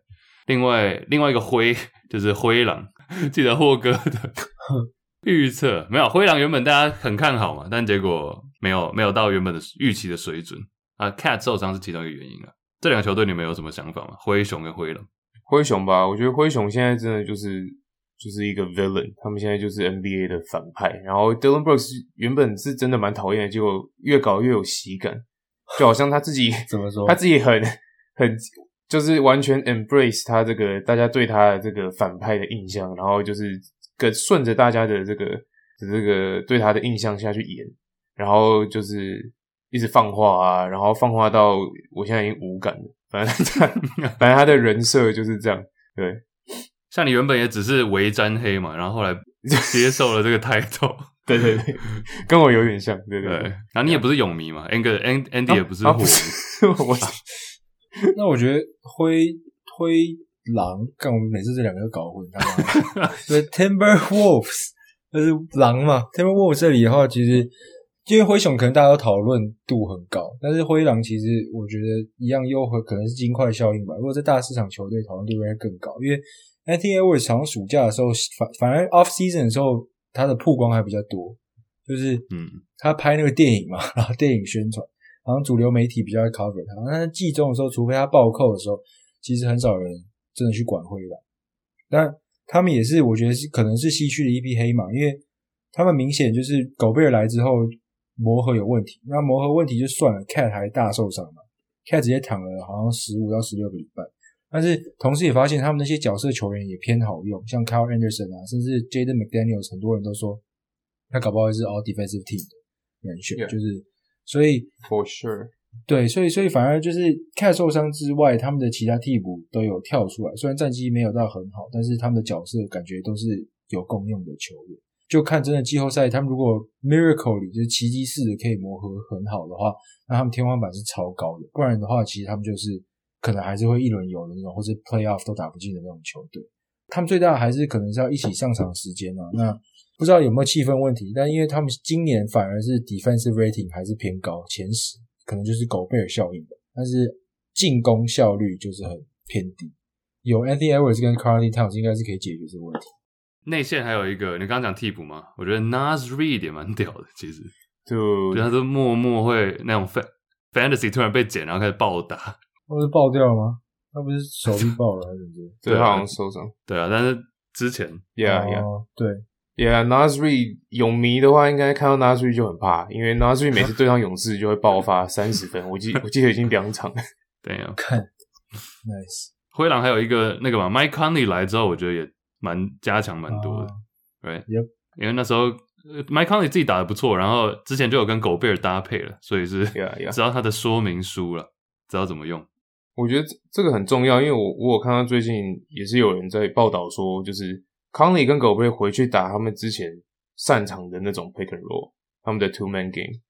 另外另外一个灰 就是灰狼，记得霍哥的。预测没有灰狼原本大家很看好嘛，但结果没有没有到原本的预期的水准啊。Cat 受伤是其中一个原因啊。这两个球队你们有什么想法吗？灰熊跟灰狼？灰熊吧，我觉得灰熊现在真的就是就是一个 villain，他们现在就是 NBA 的反派。然后 Dylan Brooks 原本是真的蛮讨厌的，结果越搞越有喜感，就好像他自己 怎么说，他自己很很就是完全 embrace 他这个大家对他的这个反派的印象，然后就是。跟顺着大家的这个的这个对他的印象下去演，然后就是一直放话啊，然后放话到我现在已经无感了。反正他 反正他的人设就是这样。对，像你原本也只是微沾黑嘛，然后后来接受了这个 title。对对对，跟我有点像。对对然后你也不是泳迷嘛，Andy Andy 也不是火迷。我 那我觉得灰灰。狼，看我们每次这两个都搞混，他妈。对，Timberwolves，就是狼嘛。Timberwolves 这里的话，其实因为灰熊可能大家都讨论度很高，但是灰狼其实我觉得一样优和可能是金块效应吧。如果在大市场球队讨论度应该更高，因为 Anthony Edwards 好像暑假的时候反反而 off season 的时候他的曝光还比较多，就是嗯，他拍那个电影嘛，然后电影宣传，好像主流媒体比较会 cover 他。但是季中的时候，除非他暴扣的时候，其实很少人。真的去管灰狼，但他们也是，我觉得是可能是西区的一匹黑马，因为他们明显就是狗贝尔来之后，磨合有问题。那磨合问题就算了，Cat 还大受伤嘛，Cat 直接躺了好像十五到十六个礼拜。但是同时也发现他们那些角色球员也偏好用，像 Kyle Anderson 啊，甚至 Jaden McDaniels，很多人都说他搞不好是 All Defensive Team 的人选.就是所以 For sure，对，所以所以反而就是 Cat 受伤之外，他们的其他替补都有跳出来，虽然战绩没有到很好，但是他们的角色感觉都是有共用的球员。就看真的季后赛，他们如果 Miracle 里就是奇迹式的可以磨合很好的话，那他们天花板是超高的。不然的话，其实他们就是。可能还是会一轮游的那种，或是 playoff 都打不进的那种球队。他们最大的还是可能是要一起上场时间啊。那不知道有没有气氛问题？但因为他们今年反而是 defensive rating 还是偏高，前十，可能就是狗贝尔效应的。但是进攻效率就是很偏低。有 Anthony Edwards 跟 Karl-Anthony Towns 应该是可以解决这个问题。内线还有一个，你刚刚讲替补吗？我觉得 Nas Reed 也蛮屌的，其实就他都默默会那种 fantasy 突然被剪，然后开始暴打。不是爆掉了吗？他不是手臂爆了还是怎么？对，他好像受伤。对啊，但是之前，Yeah Yeah，对，Yeah，Naz Reid 勇迷的话，应该看到 Naz Reid 就很怕，因为 Naz Reid 每次对上 勇士就会爆发三十分。我记我记得已经两场了。对啊，看，Nice。灰狼还有一个那个嘛，Mike Conley 来之后，我觉得也蛮加强蛮多的。对，Yep，因为那时候 Mike Conley 自己打的不错，然后之前就有跟狗贝尔搭配了，所以是 Yeah Yeah，知道他的说明书了，知道怎么用。我觉得这个很重要，因为我我有看到最近也是有人在报道说，就是康利跟狗贝回去打他们之前擅长的那种 pick and roll，他们的 two man game，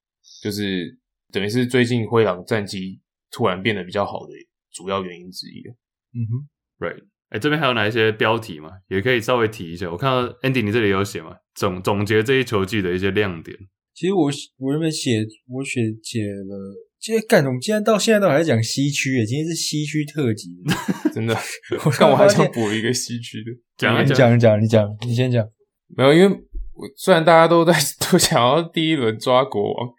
就是等于是最近灰狼战绩突然变得比较好的主要原因之一。嗯哼，right，哎、欸，这边还有哪一些标题吗？也可以稍微提一下。我看到 Andy 你这里有写吗，总总结这一球季的一些亮点。其实我我原本写我写写了。今天干，我们竟然到现在都还在讲西区诶，今天是西区特辑，真的。我看我还想补一个西区的，讲一讲，讲你讲，你先讲。没有，因为我虽然大家都在都想要第一轮抓国王，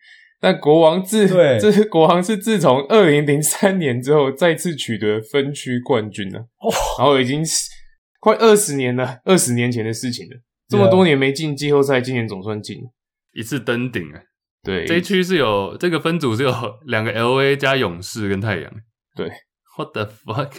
但国王自对，这是国王是自从二零零三年之后再次取得分区冠军了，哦，然后已经是快二十年了，二十年前的事情了。这么多年没进季后赛，今年总算进了，一次登顶啊！对，这一区是有这个分组是有 两个 LA 加勇士跟太阳。对，What the fuck，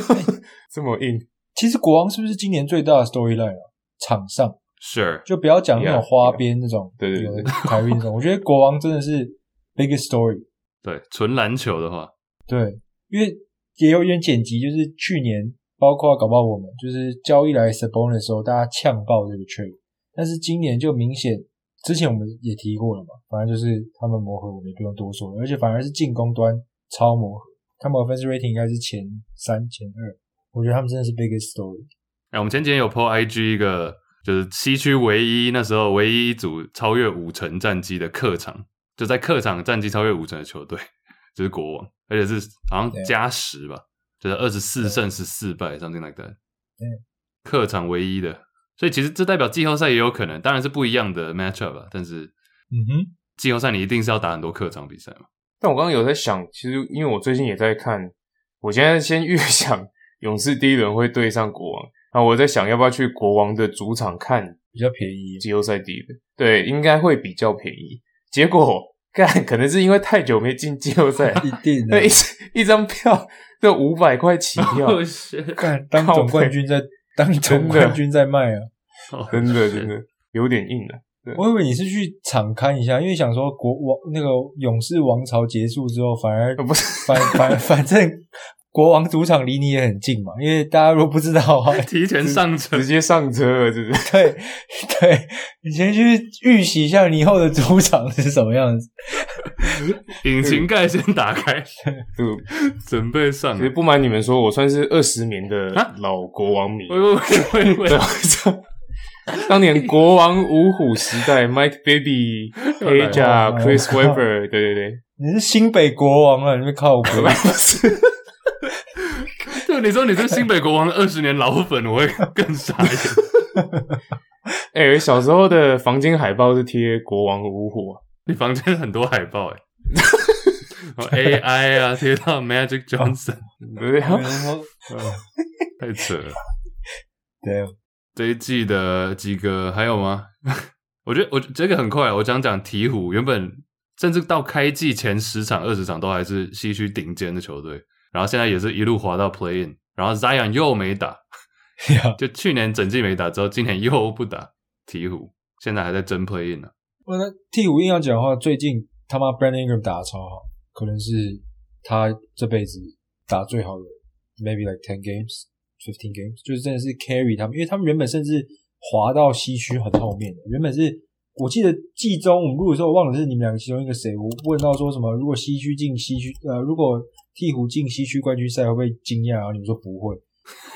这么硬？其实国王是不是今年最大的 storyline 啊？场上是，就不要讲那种花边那种，对对对，台运那种。我觉得国王真的是 biggest story。对，纯篮球的话，对，因为也有一点剪辑，就是去年包括搞不好我们就是交易来 Sabonis 的时候，大家呛爆这个 trade，但是今年就明显。之前我们也提过了嘛，反正就是他们磨合，我们也不用多说了，而且反而是进攻端超磨合，他们 offensive rating 应该是前三、前二，我觉得他们真的是 biggest story。哎、欸，我们前几天有 po IG 一个，就是西区唯一那时候唯一一组超越五成战绩的客场，就在客场战绩超越五成的球队，就是国王，而且是好像加十吧，就是二十四胜十四败，something like that。对，客场唯一的。所以其实这代表季后赛也有可能，当然是不一样的 matchup 吧。但是，嗯哼，季后赛你一定是要打很多客场比赛嘛。但我刚刚有在想，其实因为我最近也在看，我现在先预想 勇士第一轮会对上国王，然后我在想要不要去国王的主场看，比较便宜。季后赛第一轮，对，应该会比较便宜。结果干，可能是因为太久没进季后赛，一定的，一 一张票就五百块起跳，干当总冠军在。当总冠军在卖啊，真的真的有点硬了。我以为你是去场看一下，因为想说国王那个勇士王朝结束之后，反而不是反反反正国王主场离你也很近嘛。因为大家如果不知道的话，提前上车，直接上车了，是不是？对对，你先去预习一下你以后的主场是什么样子。引擎盖先打开，就准备上。其实不瞒你们说，我算是二十年的老国王迷。喂喂喂喂喂！当年国王五虎时代，Mike Bibby、Peja、Chris Webber，对对对，你是新北国王啊？你是靠我？不是。就你说你是新北国王二十年老粉，我会更傻一点。哎、欸，小时候的房间海报是贴国王五虎啊。你房间很多海报哎，AI 啊，贴到 Magic Johnson，对啊，太扯了。对，这一季的几个还有吗？我觉得我这个很快，我讲讲鹈鹕，原本甚至到开季前十场、二十场都还是西区顶尖的球队，然后现在也是一路滑到 Play In，然后 Zion 又没打，就去年整季没打之后，今年又不打鹈鹕，现在还在争 Play In 呢、啊。我那鵜鹕硬要讲的话，最近他妈 Brandon Ingram 打得超好，可能是他这辈子打最好的，maybe like ten games。Fifteen games 就是真的是 carry 他们，因为他们原本甚至滑到西区很后面的。原本是我记得季中我们录的时候，我忘了是你们两个其中一个谁，我问到说什么，如果西区进西区，呃，如果鵜鹕进西区冠军赛会不会惊讶？然后你们说不会，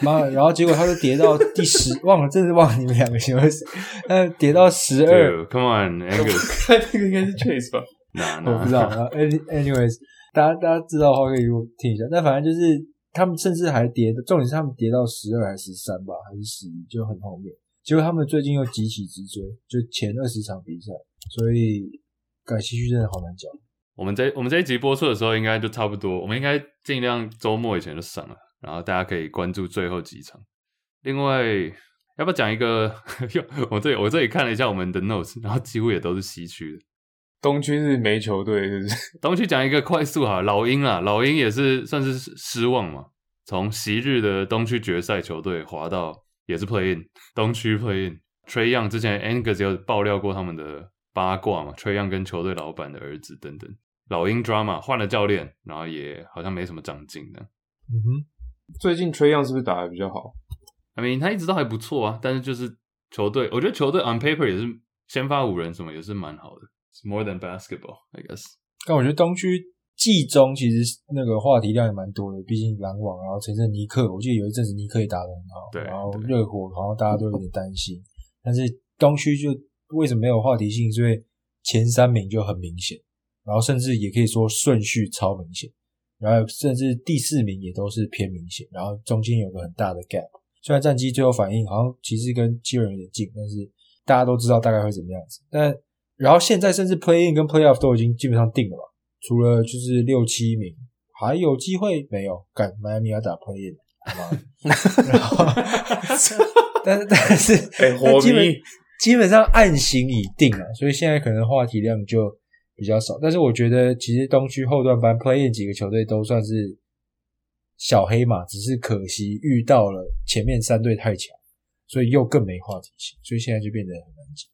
妈，然后结果他就跌到第十，忘了，真是忘了你们两个其中谁，但跌到十二。Come on，Angus，那个应该是 Chase 吧？那我不知道。然后 Anyways，大家大家知道的话可以给我听一下。但反正就是。他们甚至还跌，重点是他们跌到十二还是十三吧，还是十一，就很后面。结果他们最近又急起直追，就前二十场比赛，所以改西区真的好难讲。我们这我们这一集播出的时候，应该就差不多，我们应该尽量周末以前就上了，然后大家可以关注最后几场。另外，要不要讲一个？我这里我这里看了一下我们的 notes，然后几乎也都是西区的。东区是没球队，是不是？东区讲一个快速哈，老鹰啊，老鹰也是算是失望嘛。从昔日的东区决赛球队滑到也是 play in 东区 play in。Trae Young 之前 Angus 有爆料过他们的八卦嘛，Trae Young 跟球队老板的儿子等等。老鹰 drama 换了教练，然后也好像没什么长进的。嗯哼，最近 Trae Young 是不是打的比较好？I mean 他一直都还不错啊，但是就是球队，我觉得球队 on paper 也是先发五人什么也是蛮好的。More than basketball, I guess. 但我觉得东区季中其实那个话题量也蛮多的，毕竟篮网，然后前阵尼克，我记得有一阵子尼克也打得很好，对，然后热火好像大家都有点担心，但是东区就为什么没有话题性？所以前三名就很明显，然后甚至也可以说顺序超明显，然后甚至第四名也都是偏明显，然后中间有个很大的 gap。虽然战绩最后反应好像其实跟七人有点近，但是大家都知道大概会怎么样子，但。然后现在甚至 play in 跟 play off 都已经基本上定了吧，除了就是六七名还有机会没有？干迈阿密要打 play in，好吗？然后，但是但是，欸、基本基本上案型已定了，所以现在可能话题量就比较少。但是我觉得其实东区后段班 play in 几个球队都算是小黑马，只是可惜遇到了前面三队太强，所以又更没话题性，所以现在就变得很难讲。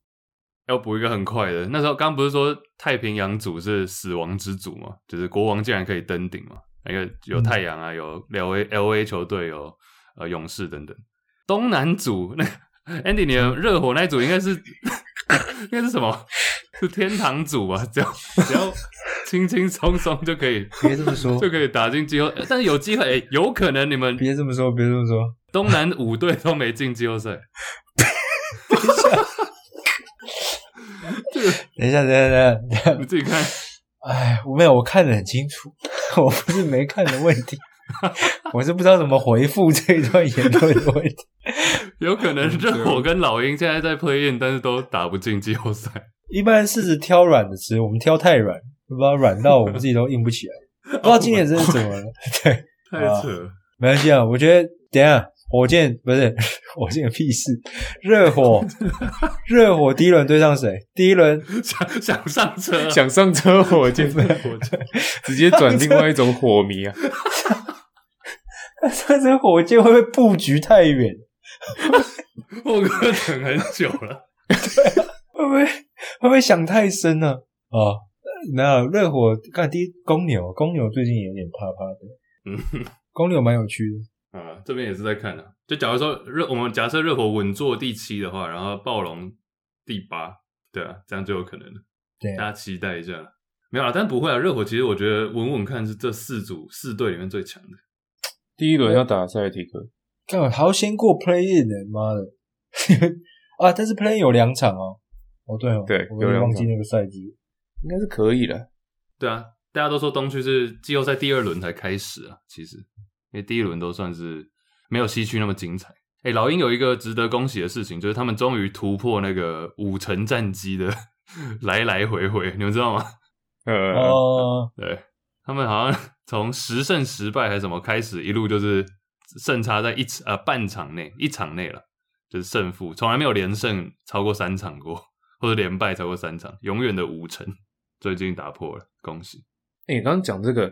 要补一个很快的，那时候刚不是说太平洋组是死亡之组嘛？就是国王竟然可以登顶嘛？那个有太阳啊，有 L A L A 球队，有呃勇士等等。东南组那 Andy，你的热火那一组应该是 应该是什么？是天堂组吧？只要只要轻轻松松就可以，别这么说，就可以打进季后。但是有机会，欸，有可能你们别这么说，别这么说，东南五队都没进季后赛。等一下，等一下，等一下，你自己看。哎，我没有，我看得很清楚，我不是没看的问题，我是不知道怎么回复这一段言论的问题。有可能热火跟老鹰现在在 play in，但是都打不进季后赛。一般是指挑软的吃，我们挑太软，不知道软到我们自己都硬不起来。不知道今年真是怎么了？对，太扯了。没关系啊，我觉得等一下。火箭不是火箭有屁事，热火热火第一轮对上谁？第一轮想想上车，想上车，火箭火箭直接转另外一种火迷啊！上车火箭会不会布局太远？我哥等很久了，对啊，会不会会不会想太深呢？哦，没有热火看第一公牛，公牛最近有点怕怕的，嗯，公牛蛮有趣的。啊，这边也是在看、啊。就假如说热，我们假设热火稳坐第七的话，然后暴龙第八，对啊，这样就有可能了。对，大家期待一下。没有啊，但不会啊。热火其实我觉得稳稳看是这四组四队里面最强的。第一轮要打塞尔提克，干嘛还要先过 play in 呢？妈的！啊，但是 play in 有两场哦。哦，对哦，对，我有点忘记那个赛季，应该是可以的。对啊，大家都说东区是季后赛第二轮才开始啊，其实。因为第一轮都算是没有西区那么精彩。哎，老鹰有一个值得恭喜的事情，就是他们终于突破那个五成战绩的 来来回回，你们知道吗？呃，哦，对，他们好像 从十胜十败还是什么开始，一路就是胜差在一呃半场内一场内了，就是胜负从来没有连胜超过三场过。或者连败超过三场，永远的五成，最近打破了，恭喜！哎、欸，你刚刚讲这个，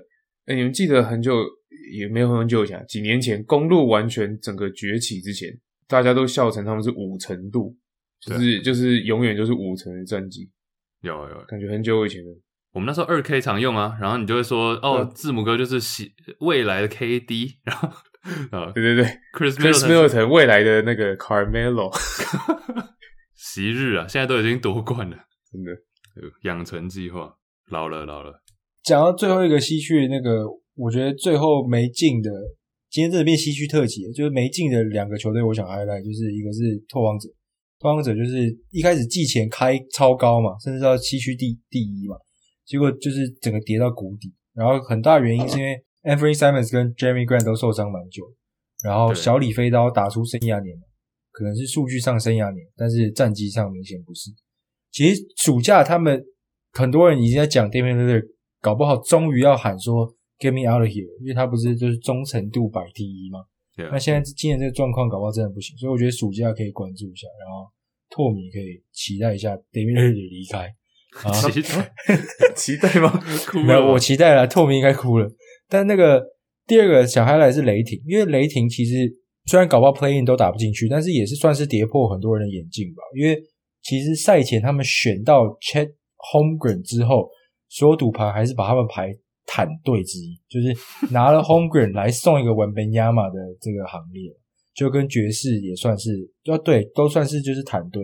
哎、欸，你们记得很久也没有很久以前，几年前公路完全整个崛起之前，大家都笑称他们是五成度，就是就是永远就是五成的战绩。有有，感觉很久以前的。我们那时候二 K 常用啊，然后你就会说，哦，字母哥就是未来的 KD，然后啊，对对对，Chris Chris Middleton 未来的那个 Carmelo，昔日啊，现在都已经夺冠了，真的，养成计划，老了老了。讲到最后一个西区那个，我觉得最后没进的，今天这边西区特辑，就是没进的两个球队，我想 highlight，就是一个是拓荒者，拓荒者就是一开始季前开超高嘛，甚至到西区第第一嘛。结果就是整个跌到谷底，然后很大原因是因为 Anthony Simons 跟 Jeremy Grant 都受伤蛮久，然后小李飞刀打出生涯年，可能是数据上生涯年，但是战绩上明显不是。其实暑假他们很多人已经在讲 Damian Lillard，搞不好终于要喊说 Get me out of here，因为他不是就是忠诚度摆第一嘛？对啊。那现在今年这个状况搞不好真的不行，所以我觉得暑假可以关注一下，然后拓米可以期待一下 Damian Lillard 的离开。啊，期待 期待吗？哭了没有，我期待了。透明应该哭了。但那个第二个小孩来是雷霆，因为雷霆其实虽然搞不好 playing 都打不进去，但是也是算是跌破很多人的眼镜吧。因为其实赛前他们选到 Chet Holmgren 之后，所有赌盘还是把他们排坦队之一，就是拿了 Holmgren 来送一个 Wembanyama 的这个行列，就跟爵士也算是，啊对，都算是就是坦队。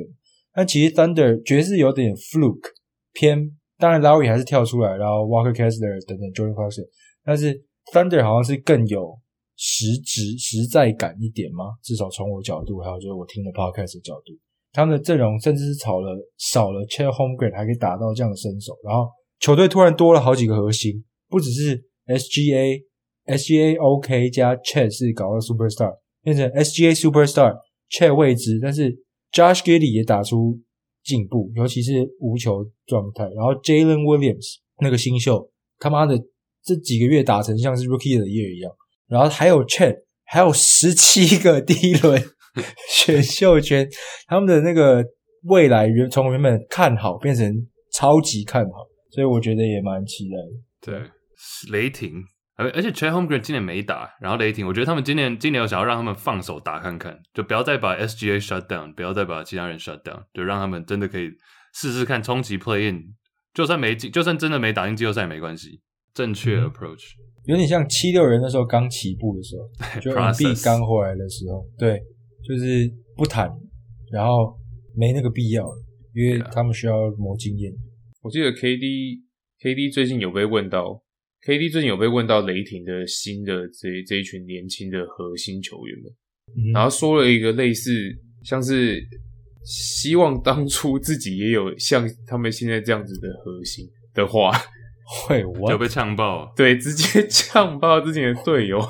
但其实 Thunder 爵士有点 fluke。偏当然，Lowry 还是跳出来，然后 Walker Kessler 等等 Jordan Clarkson，但是 Thunder 好像是更有实质实在感一点吗？至少从我角度，还有就是我听的 Podcast 的角度，他们的阵容甚至是少了少了 Chet Holmgren 还可以打到这样的身手，然后球队突然多了好几个核心，不只是 SGA SGA OK 加 Chet 是搞到 Superstar，变成 SGA Superstar Chet 未知，但是 Josh Giddey 也打出。进步，尤其是无球状态。然后 Jalen Williams 那个新秀，他妈的这几个月打成像是 Rookie the Year 一样。然后还有 Chat 还有十七个第一轮 选秀权，他们的那个未来原从原本看好变成超级看好，所以我觉得也蛮期待的。对，雷霆。而而且 Chet Holmgren 今年没打，然后雷霆，我觉得他们今年今年有想要让他们放手打看看，就不要再把 SGA shut down，不要再把其他人 shut down，就让他们真的可以试试看冲击 play in，就算没进，就算真的没打进季后赛也没关系。正确 approach，有点像七六人那时候刚起步的时候，就 Embiid 刚回来的时候，对，就是不谈，然后没那个必要，因为他们需要磨经验。我记得 KD KD 最近有被问到。KD 最近有被问到雷霆的新的这这一群年轻的核心球员们，嗯、然后说了一个类似像是希望当初自己也有像他们现在这样子的核心的话，会我就被呛爆，对，直接呛爆自己的队友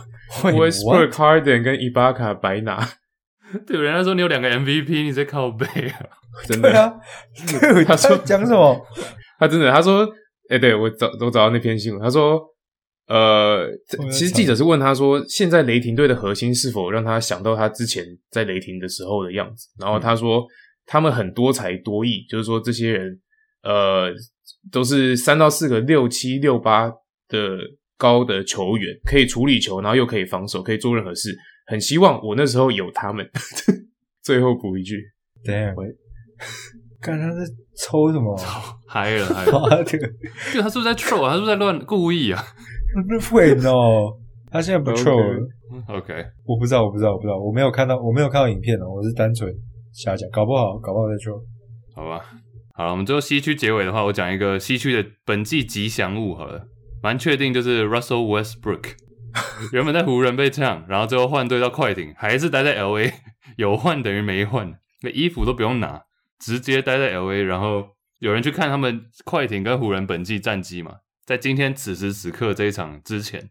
，Westbrook、Harden 跟伊巴卡白拿，对，人家说你有两个 MVP，你在靠背啊，真的。啊，他说讲什么？他真的他说。哎、欸，对，我找我找到那篇新闻，他说，呃，其实记者是问他说，现在雷霆队的核心是否让他想到他之前在雷霆的时候的样子？然后他说，他们很多才多艺，就是说这些人，呃，都是三到四个六七六八的高的球员，可以处理球，然后又可以防守，可以做任何事。很希望我那时候有他们。最后补一句，等一下，看他在抽什么？嗨了，嗨了！这个，就他是不是在 troll？他是不是在乱故意啊？不会，no，他现在不 troll 了。OK，我不知道，我不知道，我不知道，我没有看到，我没有看到影片哦。我是单纯瞎讲，搞不好，搞不好在 troll。好吧，好了，我们最后西区结尾的话，我讲一个西区的本季吉祥物好了，蛮确定就是 Russell Westbrook。原本在湖人被呛，然后最后换队到快艇，还是待在 LA，有换等于没换，那衣服都不用拿。直接待在 LA，然后有人去看他们快艇跟湖人本季战绩嘛，在今天此时此刻这一场之前，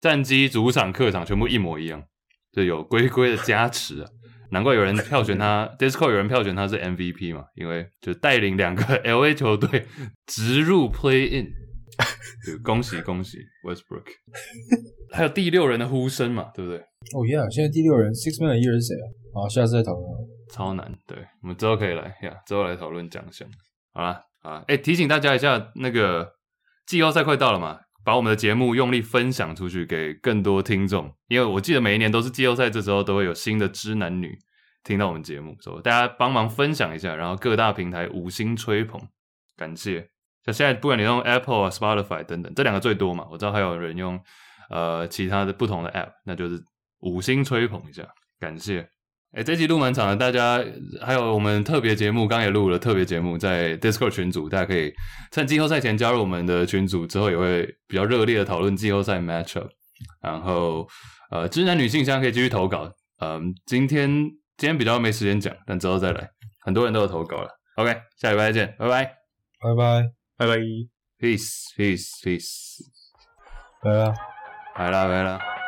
战绩主场客场全部一模一样，就有龟龟 的加持啊，难怪有人票选他，Discord 有人票选他是 MVP 嘛，因为就带领两个 LA 球队直入 Play In，就恭喜恭喜 Westbrook，还有第六人的呼声嘛，对不对？哦、oh、yeah，现在第六人 Six Man 的一人是谁啊？好，下次再讨论。超难。对，我们之后可以来呀，之后来讨论奖项。好啦，啊，哎，提醒大家一下，那个季后赛快到了嘛，把我们的节目用力分享出去，给更多听众。因为我记得每一年都是季后赛，这时候都会有新的知男女听到我们节目，所以大家帮忙分享一下，然后各大平台五星吹捧，感谢。像现在不管你用 Apple 啊、Spotify 等等，这两个最多嘛，我知道还有人用呃其他的不同的 App，那就是五星吹捧一下，感谢。哎，这期录满场的，大家还有我们特别节目，刚也录了特别节目，在 Discord 群组，大家可以趁季后赛前加入我们的群组，之后也会比较热烈的讨论季后赛 Matchup。然后呃，直男女性现在可以继续投稿。嗯、呃，今天今天比较没时间讲，但之后再来，很多人都有投稿了。OK，下礼拜再见，拜拜，拜拜，拜拜，Peace，Peace，Peace，拜拜，拜了，拜了。